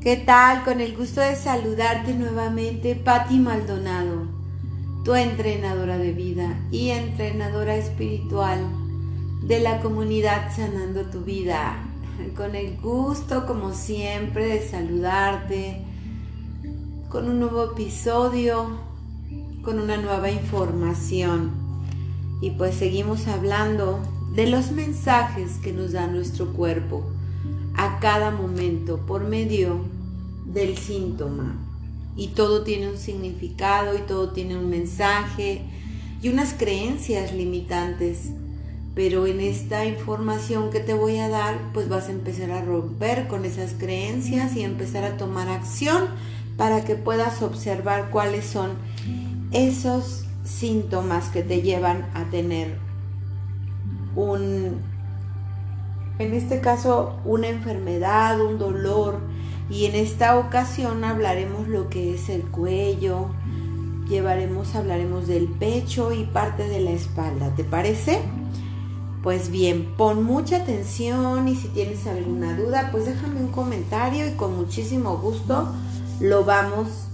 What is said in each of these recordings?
¿Qué tal? Con el gusto de saludarte nuevamente, Patti Maldonado, tu entrenadora de vida y entrenadora espiritual de la comunidad Sanando tu Vida. Con el gusto, como siempre, de saludarte con un nuevo episodio, con una nueva información. Y pues seguimos hablando de los mensajes que nos da nuestro cuerpo a cada momento por medio del síntoma. Y todo tiene un significado y todo tiene un mensaje y unas creencias limitantes. Pero en esta información que te voy a dar, pues vas a empezar a romper con esas creencias y empezar a tomar acción para que puedas observar cuáles son esos síntomas que te llevan a tener un en este caso una enfermedad, un dolor, y en esta ocasión hablaremos lo que es el cuello, llevaremos, hablaremos del pecho y parte de la espalda, ¿te parece? Pues bien, pon mucha atención y si tienes alguna duda, pues déjame un comentario y con muchísimo gusto lo vamos,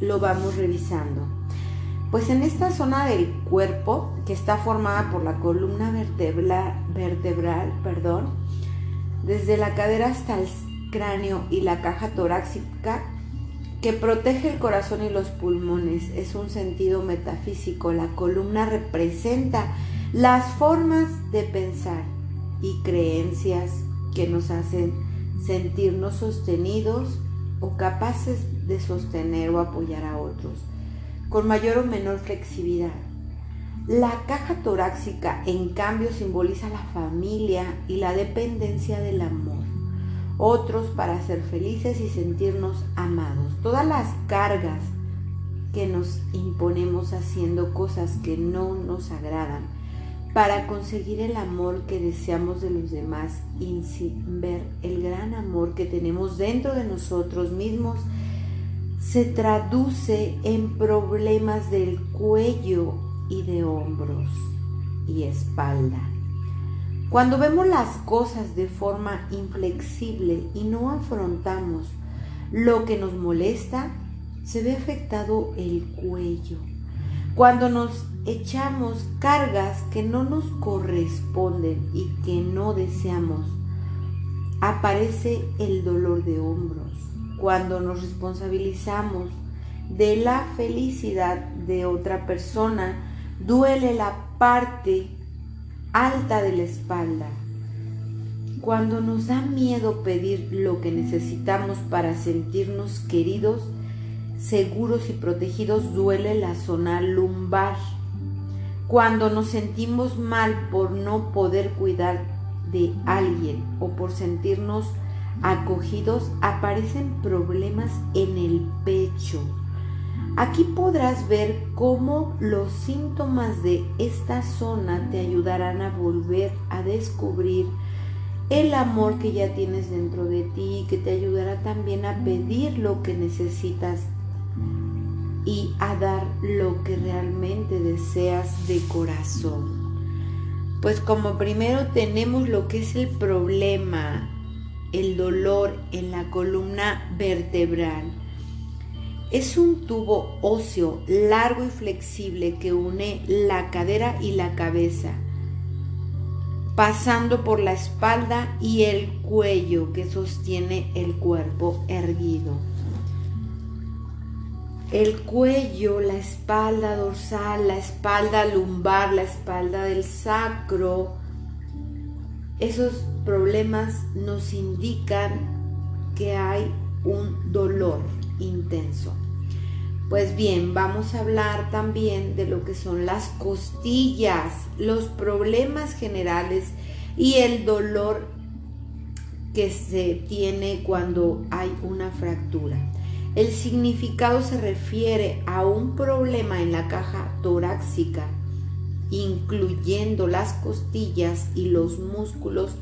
lo vamos revisando. Pues en esta zona del cuerpo, que está formada por la columna vertebral, vertebral perdón, desde la cadera hasta el cráneo y la caja torácica, que protege el corazón y los pulmones. Es un sentido metafísico. La columna representa las formas de pensar y creencias que nos hacen sentirnos sostenidos o capaces de sostener o apoyar a otros con mayor o menor flexibilidad. La caja torácica, en cambio, simboliza la familia y la dependencia del amor. Otros para ser felices y sentirnos amados. Todas las cargas que nos imponemos haciendo cosas que no nos agradan para conseguir el amor que deseamos de los demás y sin ver el gran amor que tenemos dentro de nosotros mismos se traduce en problemas del cuello y de hombros y espalda. Cuando vemos las cosas de forma inflexible y no afrontamos lo que nos molesta, se ve afectado el cuello. Cuando nos echamos cargas que no nos corresponden y que no deseamos, aparece el dolor de hombros cuando nos responsabilizamos de la felicidad de otra persona, duele la parte alta de la espalda. Cuando nos da miedo pedir lo que necesitamos para sentirnos queridos, seguros y protegidos, duele la zona lumbar. Cuando nos sentimos mal por no poder cuidar de alguien o por sentirnos acogidos aparecen problemas en el pecho. Aquí podrás ver cómo los síntomas de esta zona te ayudarán a volver a descubrir el amor que ya tienes dentro de ti, que te ayudará también a pedir lo que necesitas y a dar lo que realmente deseas de corazón. Pues como primero tenemos lo que es el problema, el dolor en la columna vertebral. Es un tubo óseo largo y flexible que une la cadera y la cabeza, pasando por la espalda y el cuello que sostiene el cuerpo erguido. El cuello, la espalda dorsal, la espalda lumbar, la espalda del sacro, esos problemas nos indican que hay un dolor intenso. Pues bien, vamos a hablar también de lo que son las costillas, los problemas generales y el dolor que se tiene cuando hay una fractura. El significado se refiere a un problema en la caja torácica incluyendo las costillas y los músculos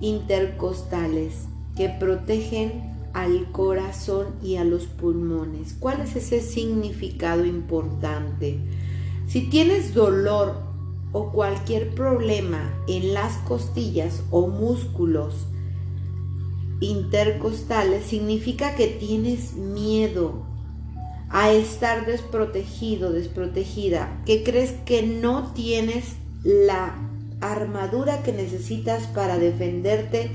intercostales que protegen al corazón y a los pulmones. ¿Cuál es ese significado importante? Si tienes dolor o cualquier problema en las costillas o músculos intercostales significa que tienes miedo a estar desprotegido, desprotegida, que crees que no tienes la armadura que necesitas para defenderte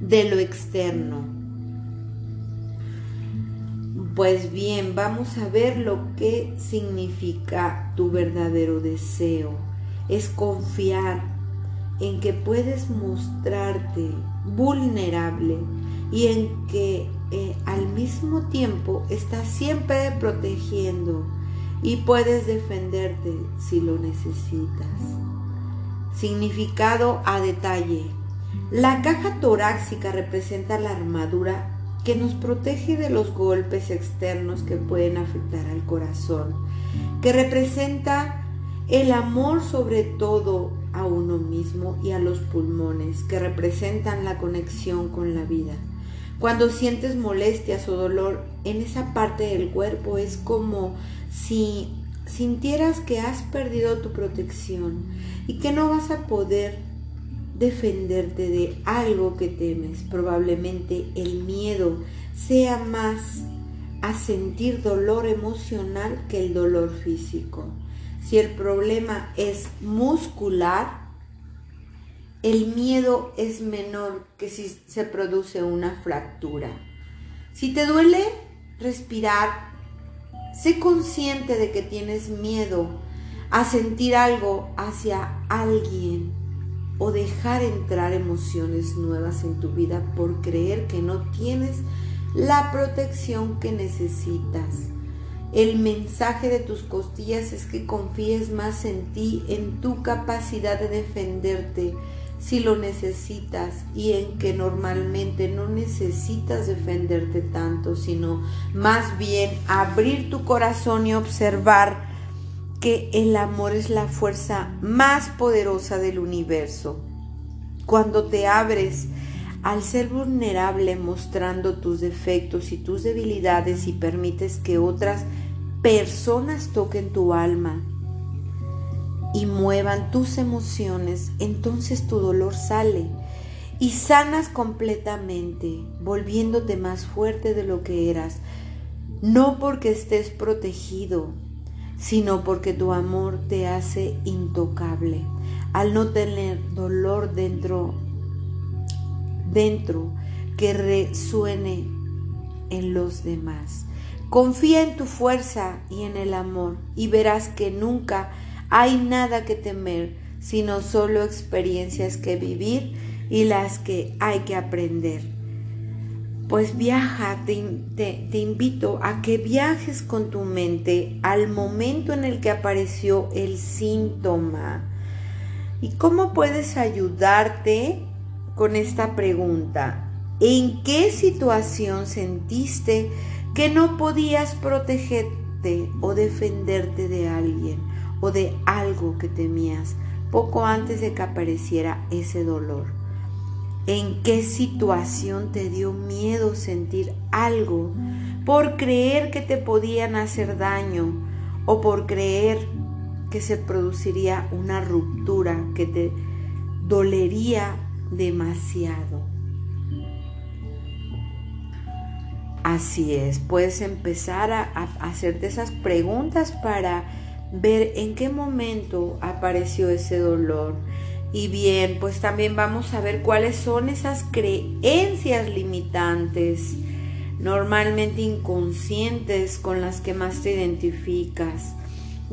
de lo externo. Pues bien, vamos a ver lo que significa tu verdadero deseo. Es confiar en que puedes mostrarte vulnerable y en que eh, al mismo tiempo estás siempre protegiendo y puedes defenderte si lo necesitas. Significado a detalle. La caja torácica representa la armadura que nos protege de los golpes externos que pueden afectar al corazón, que representa el amor sobre todo a uno mismo y a los pulmones, que representan la conexión con la vida. Cuando sientes molestias o dolor en esa parte del cuerpo es como si sintieras que has perdido tu protección y que no vas a poder defenderte de algo que temes. Probablemente el miedo sea más a sentir dolor emocional que el dolor físico. Si el problema es muscular, el miedo es menor que si se produce una fractura. Si te duele respirar, sé consciente de que tienes miedo a sentir algo hacia alguien o dejar entrar emociones nuevas en tu vida por creer que no tienes la protección que necesitas. El mensaje de tus costillas es que confíes más en ti, en tu capacidad de defenderte, si lo necesitas y en que normalmente no necesitas defenderte tanto, sino más bien abrir tu corazón y observar que el amor es la fuerza más poderosa del universo. Cuando te abres al ser vulnerable mostrando tus defectos y tus debilidades y permites que otras personas toquen tu alma, y muevan tus emociones, entonces tu dolor sale y sanas completamente, volviéndote más fuerte de lo que eras, no porque estés protegido, sino porque tu amor te hace intocable. Al no tener dolor dentro, dentro que resuene en los demás. Confía en tu fuerza y en el amor y verás que nunca hay nada que temer, sino solo experiencias que vivir y las que hay que aprender. Pues viaja, te, invito a que viajes con tu mente al momento en el que apareció el síntoma. ¿Y cómo puedes ayudarte con esta pregunta? ¿En qué situación sentiste que no podías protegerte o defenderte de alguien? o de algo que temías poco antes de que apareciera ese dolor. ¿En qué situación te dio miedo sentir algo por creer que te podían hacer daño o por creer que se produciría una ruptura que te dolería demasiado? Así es, puedes empezar a, hacerte esas preguntas para ver en qué momento apareció ese dolor. Y bien, pues también vamos a ver cuáles son esas creencias limitantes, normalmente inconscientes, con las que más te identificas.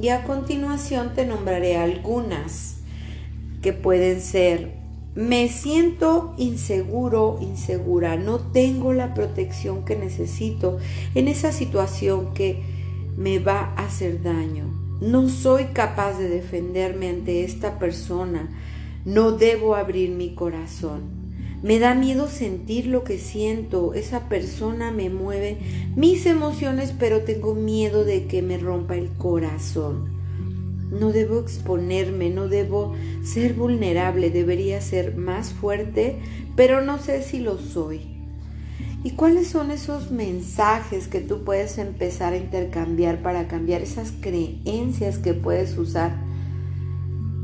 Y a continuación te nombraré algunas que pueden ser, me siento inseguro, insegura, no tengo la protección que necesito en esa situación que me va a hacer daño no soy capaz de defenderme ante esta persona. No debo abrir mi corazón. Me da miedo sentir lo que siento. Esa persona me mueve mis emociones, pero tengo miedo de que me rompa el corazón. No debo exponerme, no debo ser vulnerable, debería ser más fuerte, pero no sé si lo soy. ¿Y cuáles son esos mensajes que tú puedes empezar a intercambiar para cambiar esas creencias que puedes usar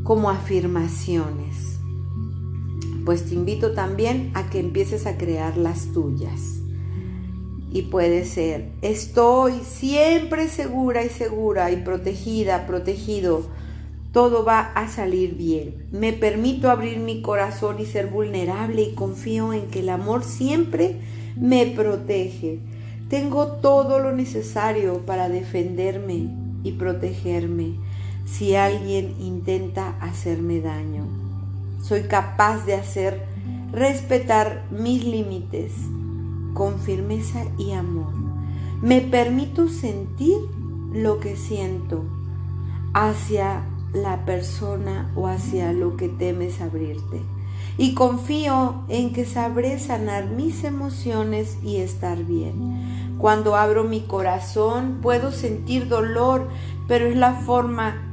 como afirmaciones? pues te invito también a que empieces a crear las tuyas. Y puede ser, estoy siempre segura y segura y protegida, protegido. Todo va a salir bien. Me permito abrir mi corazón y ser vulnerable y confío en que el amor siempre me protege. Tengo todo lo necesario para defenderme y protegerme si alguien intenta hacerme daño. Soy capaz de hacer respetar mis límites con firmeza y amor. Me permito sentir lo que siento hacia la persona o hacia lo que temes abrirte. Y confío en que sabré sanar mis emociones y estar bien. Cuando abro mi corazón puedo sentir dolor, pero es la forma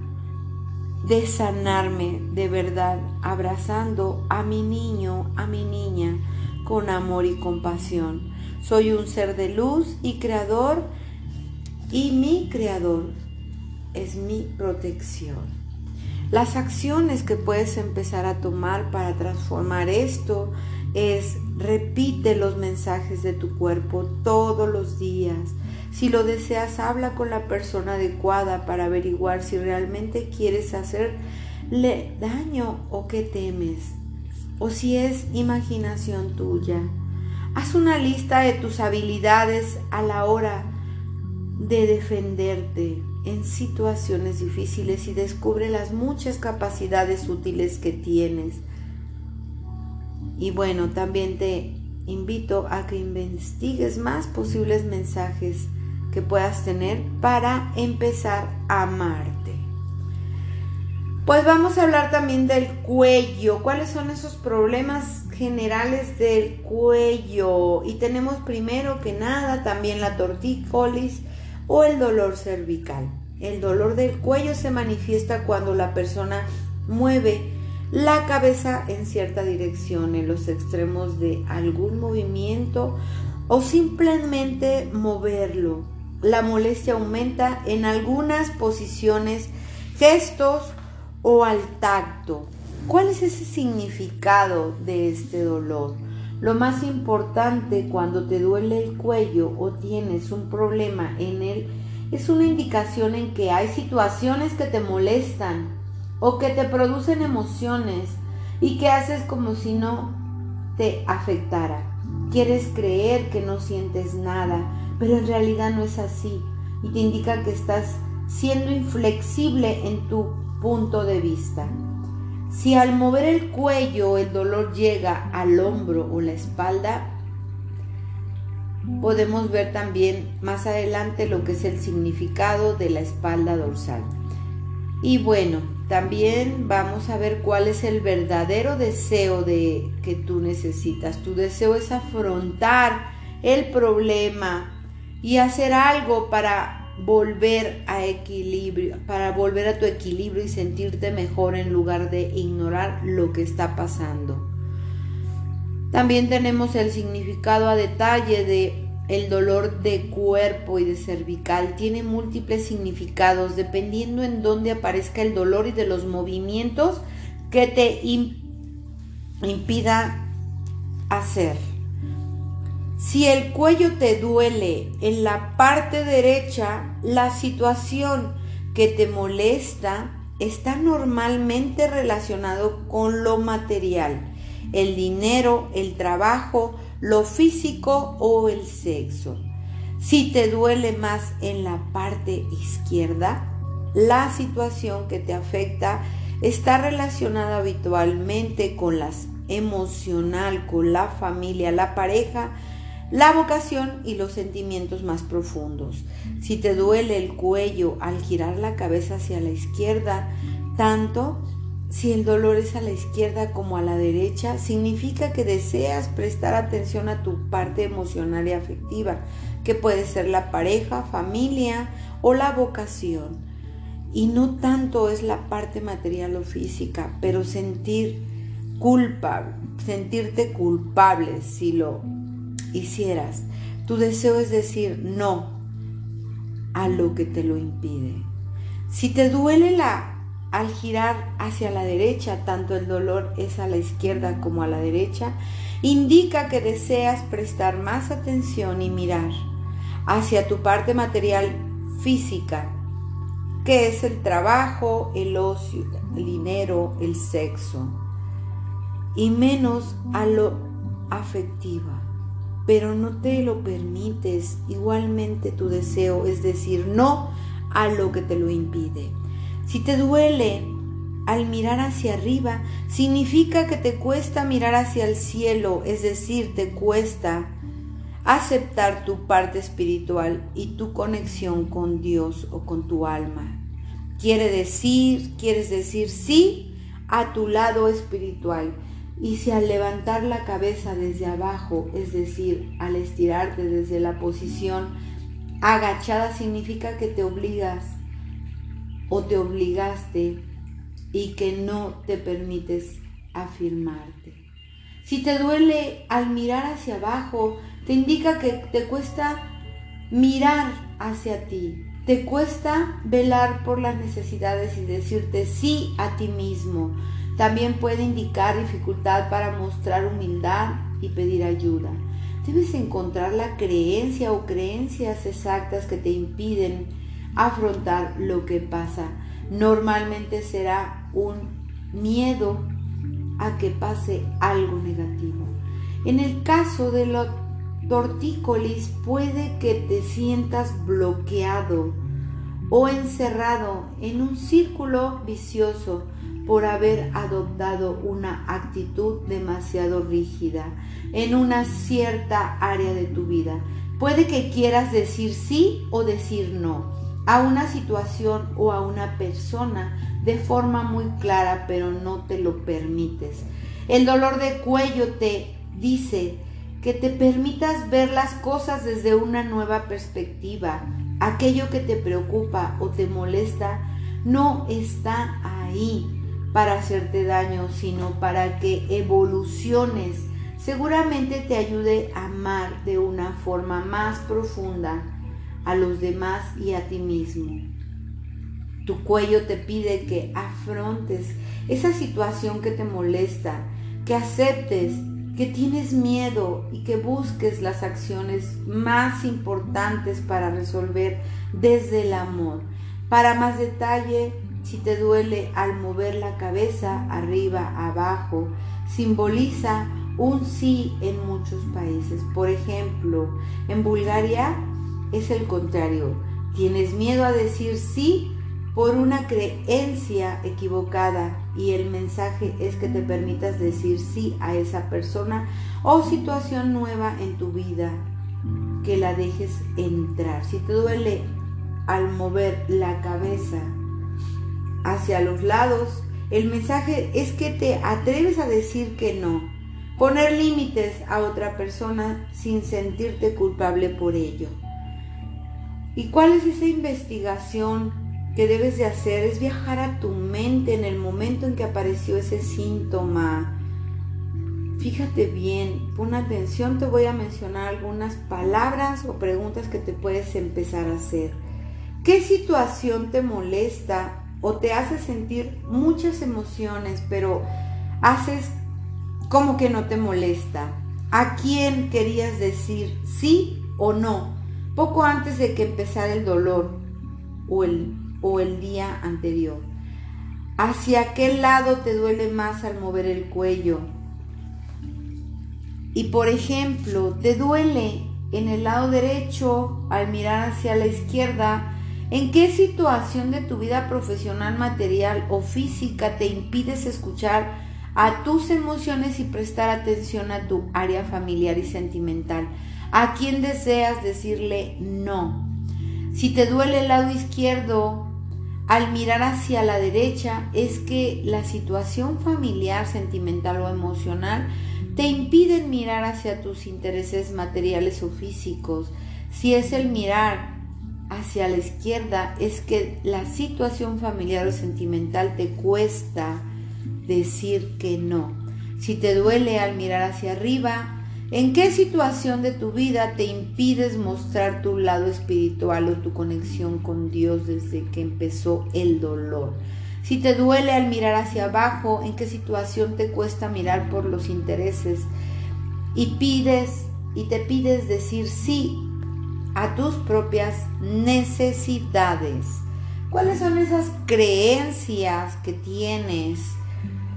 de sanarme de verdad, abrazando a mi niño, a mi niña, con amor y compasión. Soy un ser de luz y creador y mi creador es mi protección. Las acciones que puedes empezar a tomar para transformar esto es repite los mensajes de tu cuerpo todos los días. Si lo deseas, habla con la persona adecuada para averiguar si realmente quieres hacerle daño o qué temes o si es imaginación tuya. Haz una lista de tus habilidades a la hora de defenderte en situaciones difíciles y descubre las muchas capacidades útiles que tienes. Y bueno, también te invito a que investigues más posibles mensajes que puedas tener para empezar a amarte. Pues vamos a hablar también del cuello. ¿Cuáles son esos problemas generales del cuello? Y tenemos primero que nada también la tortícolis o el dolor cervical. El dolor del cuello se manifiesta cuando la persona mueve la cabeza en cierta dirección, en los extremos de algún movimiento o simplemente moverlo. La molestia aumenta en algunas posiciones, gestos o al tacto. ¿Cuál es ese significado de este dolor? Lo más importante cuando te duele el cuello o tienes un problema en él es una indicación en que hay situaciones que te molestan o que te producen emociones y que haces como si no te afectara. Quieres creer que no sientes nada, pero en realidad no es así y te indica que estás siendo inflexible en tu punto de vista. Si al mover el cuello el dolor llega al hombro o la espalda, podemos ver también más adelante lo que es el significado de la espalda dorsal. Y bueno, también vamos a ver cuál es el verdadero deseo de que tú necesitas. Tu deseo es afrontar el problema y hacer algo para volver a equilibrio, para volver a tu equilibrio y sentirte mejor en lugar de ignorar lo que está pasando. También tenemos el significado a detalle de el dolor de cuerpo y de cervical. Tiene múltiples significados dependiendo en dónde aparezca el dolor y de los movimientos que te impida hacer. Si el cuello te duele en la parte derecha, la situación que te molesta está normalmente relacionado con lo material, el dinero, el trabajo, lo físico o el sexo. Si te duele más en la parte izquierda, la situación que te afecta está relacionada habitualmente con las emocional, con la familia, la pareja, la vocación y los sentimientos más profundos. Si te duele el cuello al girar la cabeza hacia la izquierda, tanto si el dolor es a la izquierda como a la derecha, significa que deseas prestar atención a tu parte emocional y afectiva, que puede ser la pareja, familia o la vocación. Y no tanto es la parte material o física, pero sentir culpa, sentirte culpable si lo hicieras. Tu deseo es decir no a lo que te lo impide. Si te duele la al girar hacia la derecha, tanto el dolor es a la izquierda como a la derecha, indica que deseas prestar más atención y mirar hacia tu parte material física, que es el trabajo, el ocio, el dinero, el sexo, y menos a lo afectiva. Pero no te lo permites igualmente tu deseo, es decir, no a lo que te lo impide. Si te duele al mirar hacia arriba, significa que te cuesta mirar hacia el cielo, es decir, te cuesta aceptar tu parte espiritual y tu conexión con Dios o con tu alma. Quiere decir, quieres decir sí a tu lado espiritual. Y si al levantar la cabeza desde abajo, es decir, al estirarte desde la posición agachada, significa que te obligas o te obligaste y que no te permites afirmarte. Si te duele al mirar hacia abajo, te indica que te cuesta mirar hacia ti, te cuesta velar por las necesidades y decirte sí a ti mismo. También puede indicar dificultad para mostrar humildad y pedir ayuda. Debes encontrar la creencia o creencias exactas que te impiden afrontar lo que pasa. Normalmente será un miedo a que pase algo negativo. En el caso de la tortícolis puede que te sientas bloqueado o encerrado en un círculo vicioso por haber adoptado una actitud demasiado rígida en una cierta área de tu vida. Puede que quieras decir sí o decir no a una situación o a una persona de forma muy clara, pero no te lo permites. El dolor de cuello te dice que te permitas ver las cosas desde una nueva perspectiva. Aquello que te preocupa o te molesta no está ahí para hacerte daño, sino para que evoluciones. Seguramente te ayude a amar de una forma más profunda a los demás y a ti mismo. Tu cuello te pide que afrontes esa situación que te molesta, que aceptes que tienes miedo y que busques las acciones más importantes para resolver desde el amor. Para más detalle, si te duele al mover la cabeza arriba, abajo, simboliza un sí en muchos países. Por ejemplo, en Bulgaria es el contrario. Tienes miedo a decir sí por una creencia equivocada y el mensaje es que te permitas decir sí a esa persona o situación nueva en tu vida, que la dejes entrar. Si te duele al mover la cabeza hacia los lados, el mensaje es que te atreves a decir que no, poner límites a otra persona sin sentirte culpable por ello. ¿Y cuál es esa investigación que debes de hacer? Es viajar a tu mente en el momento en que apareció ese síntoma. Fíjate bien, pon atención, te voy a mencionar algunas palabras o preguntas que te puedes empezar a hacer. ¿Qué situación te molesta o te hace sentir muchas emociones, pero haces como que no te molesta? ¿A quién querías decir sí o no? poco antes de que empezara el dolor o el, o el día anterior. ¿Hacia qué lado te duele más al mover el cuello? Y por ejemplo, ¿te duele en el lado derecho al mirar hacia la izquierda? ¿En qué situación de tu vida profesional, material o física te impides escuchar a tus emociones y prestar atención a tu área familiar y sentimental? ¿A quién deseas decirle no? Si te duele el lado izquierdo, al mirar hacia la derecha, es que la situación familiar, sentimental o emocional te impiden mirar hacia tus intereses materiales o físicos. Si es el mirar hacia la izquierda, es que la situación familiar o sentimental te cuesta decir que no. Si te duele al mirar hacia arriba, ¿En qué situación de tu vida te impides mostrar tu lado espiritual o tu conexión con Dios desde que empezó el dolor? Si te duele al mirar hacia abajo, en qué situación te cuesta mirar por los intereses y pides y te pides decir sí a tus propias necesidades. ¿Cuáles son esas creencias que tienes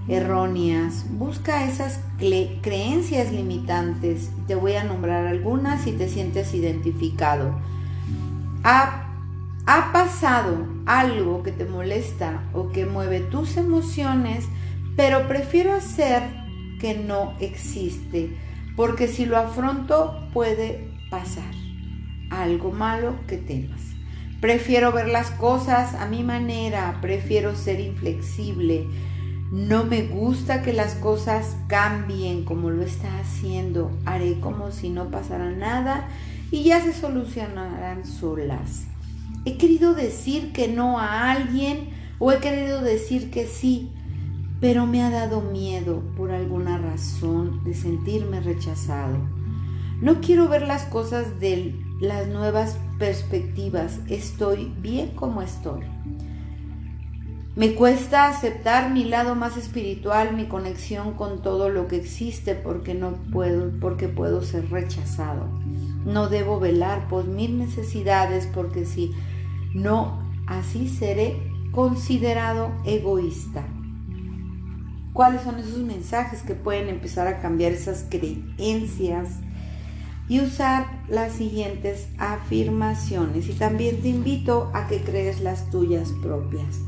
erróneas? Busca esas creencias limitantes. Te voy a nombrar algunas si te sientes identificado. Ha, ha pasado algo que te molesta o que mueve tus emociones, pero prefiero hacer que no existe, porque si lo afronto puede pasar algo malo que temas. Prefiero ver las cosas a mi manera, prefiero ser inflexible. No me gusta que las cosas cambien como lo está haciendo. Haré como si no pasara nada y ya se solucionarán solas. He querido decir que no a alguien o he querido decir que sí, pero me ha dado miedo por alguna razón de sentirme rechazado. No quiero ver las cosas de las nuevas perspectivas. Estoy bien como estoy. Me cuesta aceptar mi lado más espiritual, mi conexión con todo lo que existe porque no puedo, porque puedo ser rechazado. No debo velar por mis necesidades porque si no, así seré considerado egoísta. ¿Cuáles son esos mensajes que pueden empezar a cambiar esas creencias? Y usar las siguientes afirmaciones. Y también te invito a que crees las tuyas propias.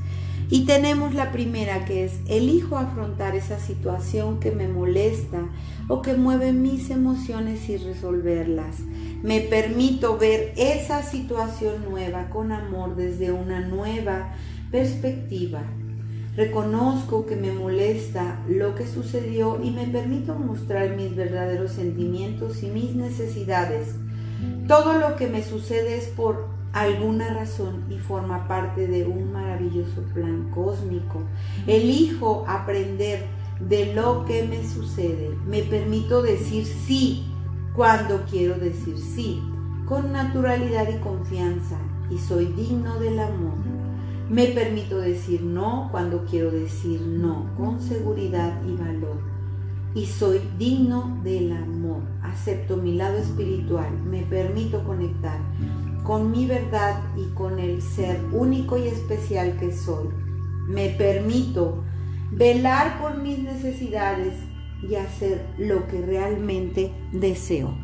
Y tenemos la primera que es, elijo afrontar esa situación que me molesta o que mueve mis emociones y resolverlas. Me permito ver esa situación nueva con amor desde una nueva perspectiva. Reconozco que me molesta lo que sucedió y me permito mostrar mis verdaderos sentimientos y mis necesidades. Todo lo que me sucede es por alguna razón y forma parte de un maravilloso plan cósmico. Elijo aprender de lo que me sucede. Me permito decir sí cuando quiero decir sí, con naturalidad y confianza, y soy digno del amor. Me permito decir no cuando quiero decir no, con seguridad y valor. Y soy digno del amor. Acepto mi lado espiritual. Me permito conectar con mi verdad y con el ser único y especial que soy. Me permito velar por mis necesidades y hacer lo que realmente deseo.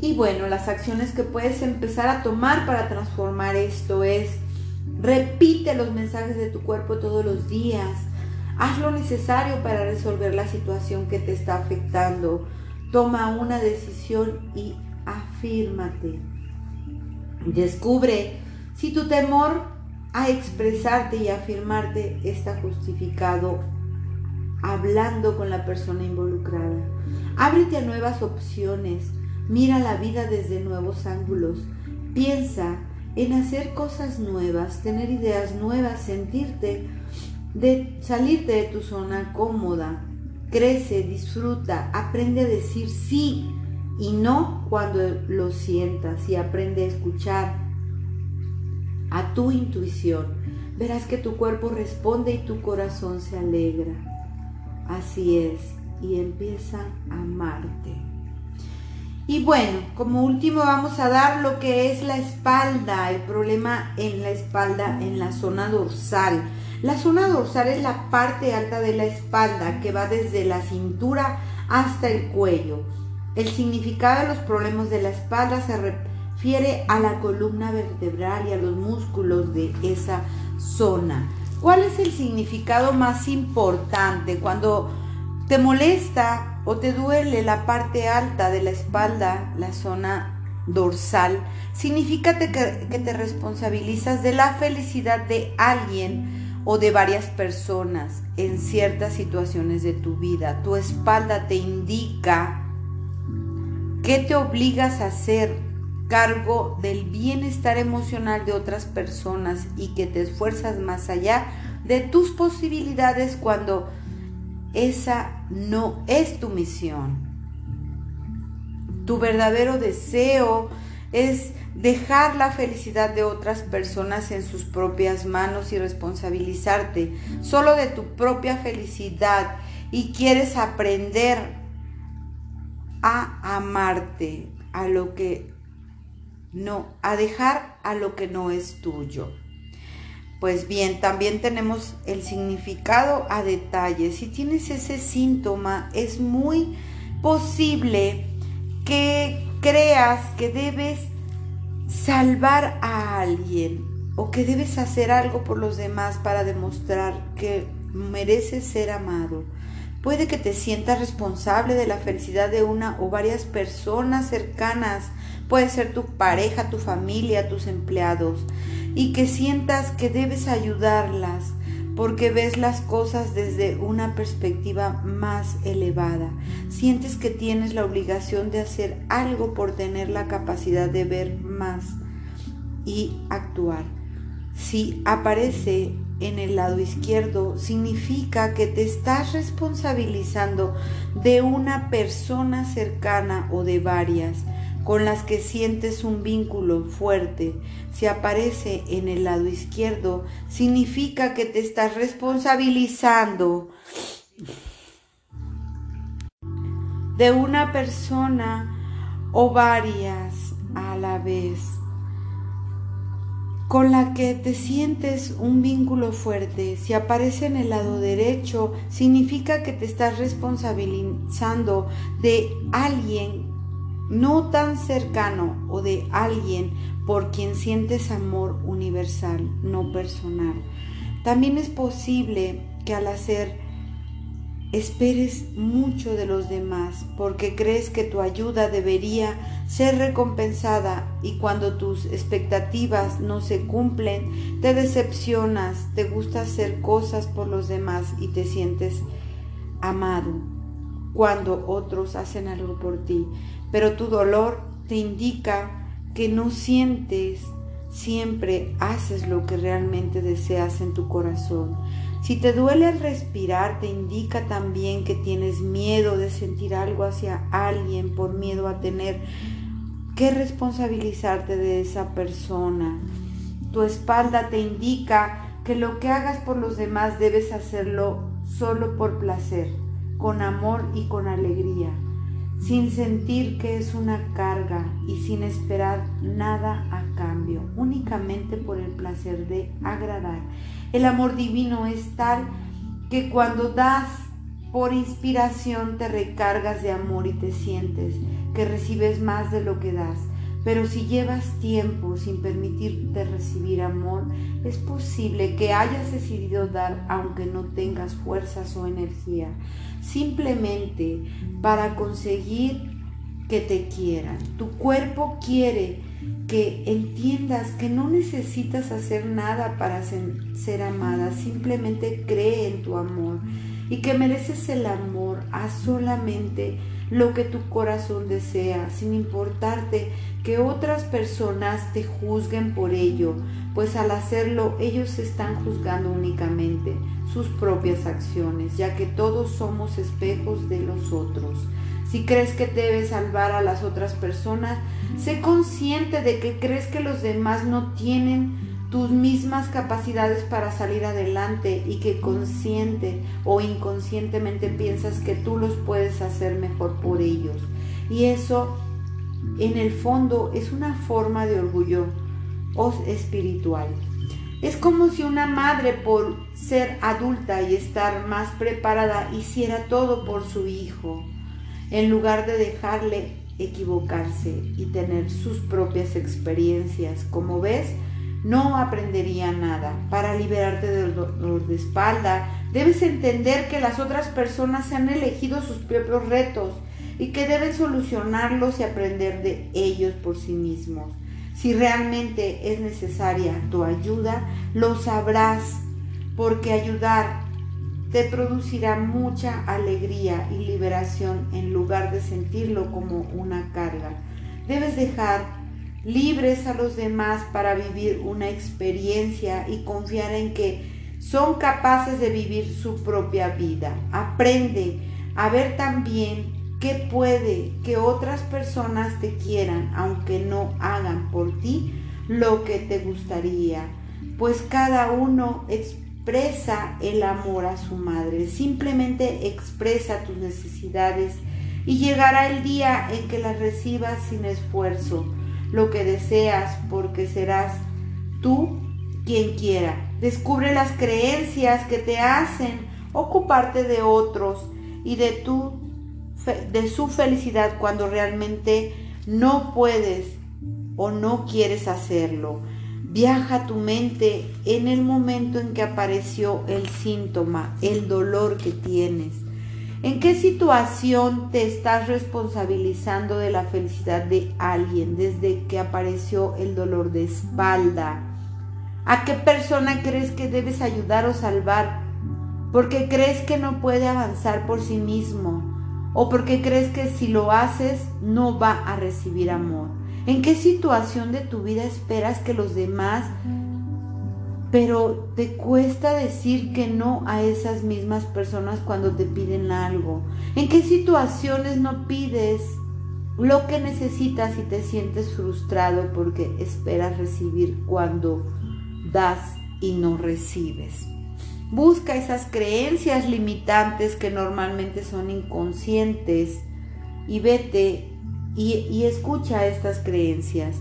Y bueno, las acciones que puedes empezar a tomar para transformar esto es Repite los mensajes de tu cuerpo todos los días. Haz lo necesario para resolver la situación que te está afectando. Toma una decisión y afírmate. Descubre si tu temor a expresarte y afirmarte está justificado hablando con la persona involucrada. Ábrete a nuevas opciones. Mira la vida desde nuevos ángulos. Piensa en hacer cosas nuevas, tener ideas nuevas, sentirte, de salirte de tu zona cómoda. Crece, disfruta, aprende a decir sí y no cuando lo sientas y aprende a escuchar a tu intuición. Verás que tu cuerpo responde y tu corazón se alegra. Así es, y empieza a amarte. Y bueno, como último vamos a dar lo que es la espalda, el problema en la espalda, en la zona dorsal. La zona dorsal es la parte alta de la espalda que va desde la cintura hasta el cuello. El significado de los problemas de la espalda se refiere a la columna vertebral y a los músculos de esa zona. ¿Cuál es el significado más importante cuando te molesta o te duele la parte alta de la espalda, la zona dorsal, significa que, que te responsabilizas de la felicidad de alguien o de varias personas en ciertas situaciones de tu vida. Tu espalda te indica que te obligas a hacer cargo del bienestar emocional de otras personas y que te esfuerzas más allá de tus posibilidades cuando esa no es tu misión. Tu verdadero deseo es dejar la felicidad de otras personas en sus propias manos y responsabilizarte solo de tu propia felicidad y quieres aprender a amarte, a lo que no, a dejar a lo que no es tuyo. Pues bien, también tenemos el significado a detalle. Si tienes ese síntoma, es muy posible que creas que debes salvar a alguien o que debes hacer algo por los demás para demostrar que mereces ser amado. Puede que te sientas responsable de la felicidad de una o varias personas cercanas. Puede ser tu pareja, tu familia, tus empleados. Y que sientas que debes ayudarlas porque ves las cosas desde una perspectiva más elevada. Sientes que tienes la obligación de hacer algo por tener la capacidad de ver más y actuar. Si aparece en el lado izquierdo, significa que te estás responsabilizando de una persona cercana o de varias con las que sientes un vínculo fuerte. Si aparece en el lado izquierdo, significa que te estás responsabilizando de una persona o varias a la vez con la que te sientes un vínculo fuerte. Si aparece en el lado derecho, significa que te estás responsabilizando de alguien no tan cercano o de alguien por quien sientes amor universal, no personal. También es posible que al hacer esperes mucho de los demás porque crees que tu ayuda debería ser recompensada y cuando tus expectativas no se cumplen, te decepcionas, te gusta hacer cosas por los demás y te sientes amado cuando otros hacen algo por ti pero tu dolor te indica que no sientes siempre haces lo que realmente deseas en tu corazón. Si te duele el respirar, te indica también que tienes miedo de sentir algo hacia alguien por miedo a tener que responsabilizarte de esa persona. Tu espalda te indica que lo que hagas por los demás debes hacerlo solo por placer, con amor y con alegría sin sentir que es una carga y sin esperar nada a cambio, únicamente por el placer de agradar. El amor divino es tal que cuando das por inspiración te recargas de amor y te sientes que recibes más de lo que das. Pero si llevas tiempo sin permitirte recibir amor, es posible que hayas decidido dar aunque no tengas fuerzas o energía, simplemente para conseguir que te quieran. Tu cuerpo quiere que entiendas que no necesitas hacer nada para ser, amada, simplemente cree en tu amor. Y que mereces el amor a solamente lo que tu corazón desea, sin importarte que otras personas te juzguen por ello, pues al hacerlo ellos están juzgando únicamente sus propias acciones, ya que todos somos espejos de los otros. Si crees que debes salvar a las otras personas, sé consciente de que crees que los demás no tienen tus mismas capacidades para salir adelante y que consciente o inconscientemente piensas que tú los puedes hacer mejor por ellos. Y eso en el fondo es una forma de orgullo espiritual. Es como si una madre por ser adulta y estar más preparada hiciera todo por su hijo, en lugar de dejarle equivocarse y tener sus propias experiencias. Como ves, no aprendería nada. Para liberarte del dolor de espalda, debes entender que las otras personas han elegido sus propios retos y que deben solucionarlos y aprender de ellos por sí mismos. Si realmente es necesaria tu ayuda, lo sabrás, porque ayudar te producirá mucha alegría y liberación en lugar de sentirlo como una carga. Debes dejar libres a los demás para vivir una experiencia y confiar en que son capaces de vivir su propia vida. Aprende a ver también que puede que otras personas te quieran aunque no hagan por ti lo que te gustaría, pues cada uno expresa el amor a su madre, simplemente expresa tus necesidades y llegará el día en que las recibas sin esfuerzo, lo que deseas, porque serás tú quien quiera. Descubre las creencias que te hacen ocuparte de otros y de tu de su felicidad cuando realmente no puedes o no quieres hacerlo. Viaja tu mente en el momento en que apareció el síntoma, el dolor que tienes. ¿En qué situación te estás responsabilizando de la felicidad de alguien desde que apareció el dolor de espalda? ¿A qué persona crees que debes ayudar o salvar? Porque crees que no puede avanzar por sí mismo o porque crees que si lo haces no va a recibir amor. ¿En qué situación de tu vida esperas que los demás, pero te cuesta decir que no a esas mismas personas cuando te piden algo? ¿En qué situaciones no pides lo que necesitas y te sientes frustrado porque esperas recibir cuando das y no recibes? Busca esas creencias limitantes que normalmente son inconscientes y vete y, escucha estas creencias.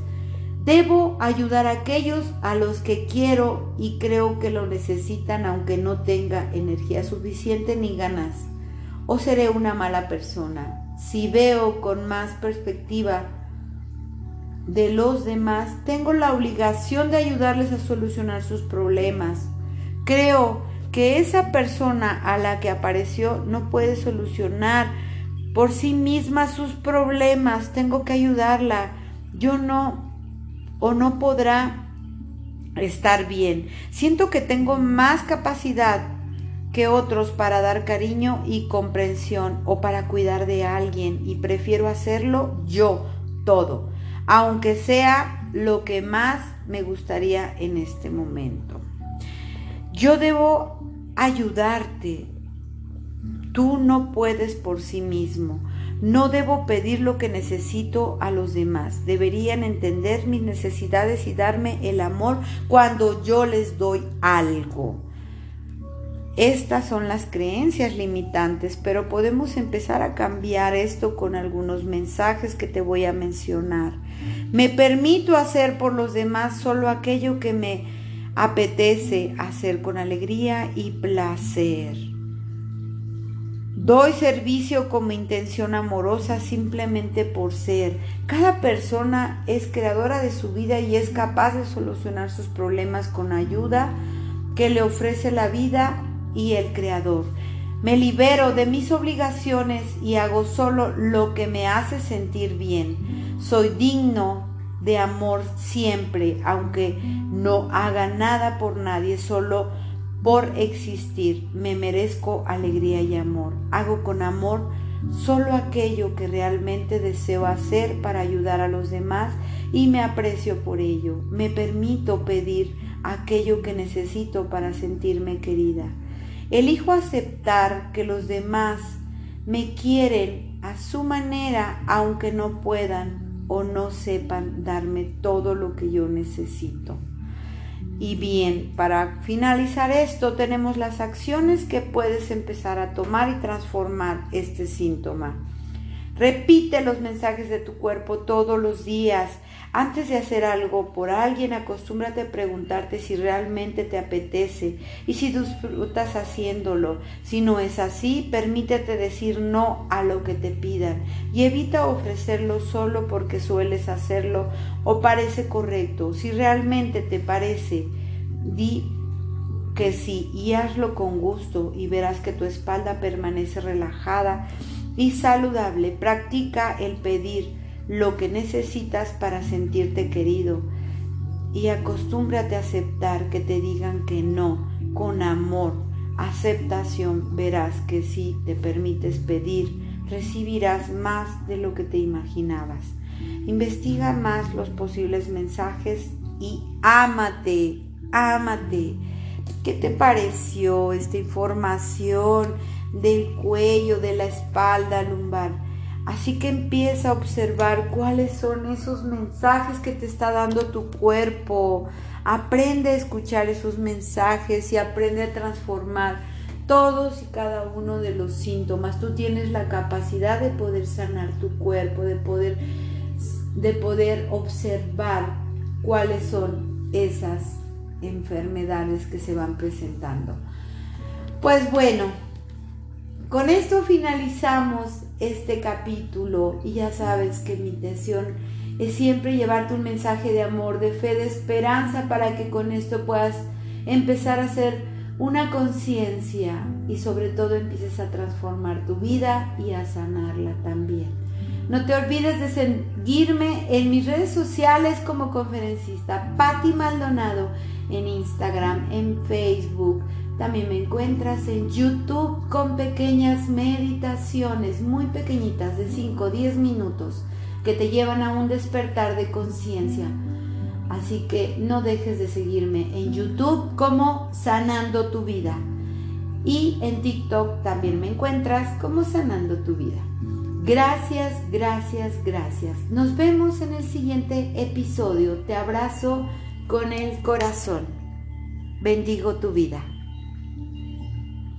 Debo ayudar a aquellos a los que quiero y creo que lo necesitan aunque no tenga energía suficiente ni ganas. O seré una mala persona. Si veo con más perspectiva de los demás, tengo la obligación de ayudarles a solucionar sus problemas. Creo que esa persona a la que apareció no puede solucionar por sí misma sus problemas, tengo que ayudarla, yo no o no podrá estar bien. Siento que tengo más capacidad que otros para dar cariño y comprensión o para cuidar de alguien y prefiero hacerlo yo todo, aunque sea lo que más me gustaría en este momento. Yo debo ayudarte. Tú no puedes por sí mismo. No debo pedir lo que necesito a los demás. Deberían entender mis necesidades y darme el amor cuando yo les doy algo. Estas son las creencias limitantes, pero podemos empezar a cambiar esto con algunos mensajes que te voy a mencionar. Me permito hacer por los demás solo aquello que me apetece hacer con alegría y placer. Doy servicio como intención amorosa simplemente por ser. Cada persona es creadora de su vida y es capaz de solucionar sus problemas con ayuda que le ofrece la vida y el creador. Me libero de mis obligaciones y hago solo lo que me hace sentir bien. Soy digno de amor siempre, aunque no haga nada por nadie, solo por existir. Me merezco alegría y amor. Hago con amor solo aquello que realmente deseo hacer para ayudar a los demás y me aprecio por ello. Me permito pedir aquello que necesito para sentirme querida. Elijo aceptar que los demás me quieren a su manera aunque no puedan o no sepan darme todo lo que yo necesito. Y bien, para finalizar esto tenemos las acciones que puedes empezar a tomar y transformar este síntoma. Repite los mensajes de tu cuerpo todos los días. Antes de hacer algo por alguien, acostúmbrate a preguntarte si realmente te apetece y si disfrutas haciéndolo. Si no es así, permítete decir no a lo que te pidan y evita ofrecerlo solo porque sueles hacerlo o parece correcto. Si realmente te parece, di que sí y hazlo con gusto y verás que tu espalda permanece relajada y saludable. Practica el pedir lo que necesitas para sentirte querido y acostúmbrate a aceptar que te digan que no con amor. Aceptación, verás que si te permites pedir, recibirás más de lo que te imaginabas. Investiga más los posibles mensajes y ámate, ámate. ¿Qué te pareció esta información? del cuello, de la espalda lumbar. Así que empieza a observar cuáles son esos mensajes que te está dando tu cuerpo. Aprende a escuchar esos mensajes y aprende a transformar todos y cada uno de los síntomas. Tú tienes la capacidad de poder sanar tu cuerpo, de poder, de poder observar cuáles son esas enfermedades que se van presentando. Pues bueno, con esto finalizamos este capítulo y ya sabes que mi intención es siempre llevarte un mensaje de amor, de fe, de esperanza para que con esto puedas empezar a hacer una conciencia y sobre todo empieces a transformar tu vida y a sanarla también. No te olvides de seguirme en mis redes sociales como conferencista Patti Maldonado en Instagram, en Facebook. También me encuentras en YouTube con pequeñas meditaciones muy pequeñitas de 5 o 10 minutos que te llevan a un despertar de conciencia. Así que no dejes de seguirme en YouTube como Sanando tu vida. Y en TikTok también me encuentras como Sanando tu vida. Gracias, gracias, gracias. Nos vemos en el siguiente episodio. Te abrazo con el corazón. Bendigo tu vida.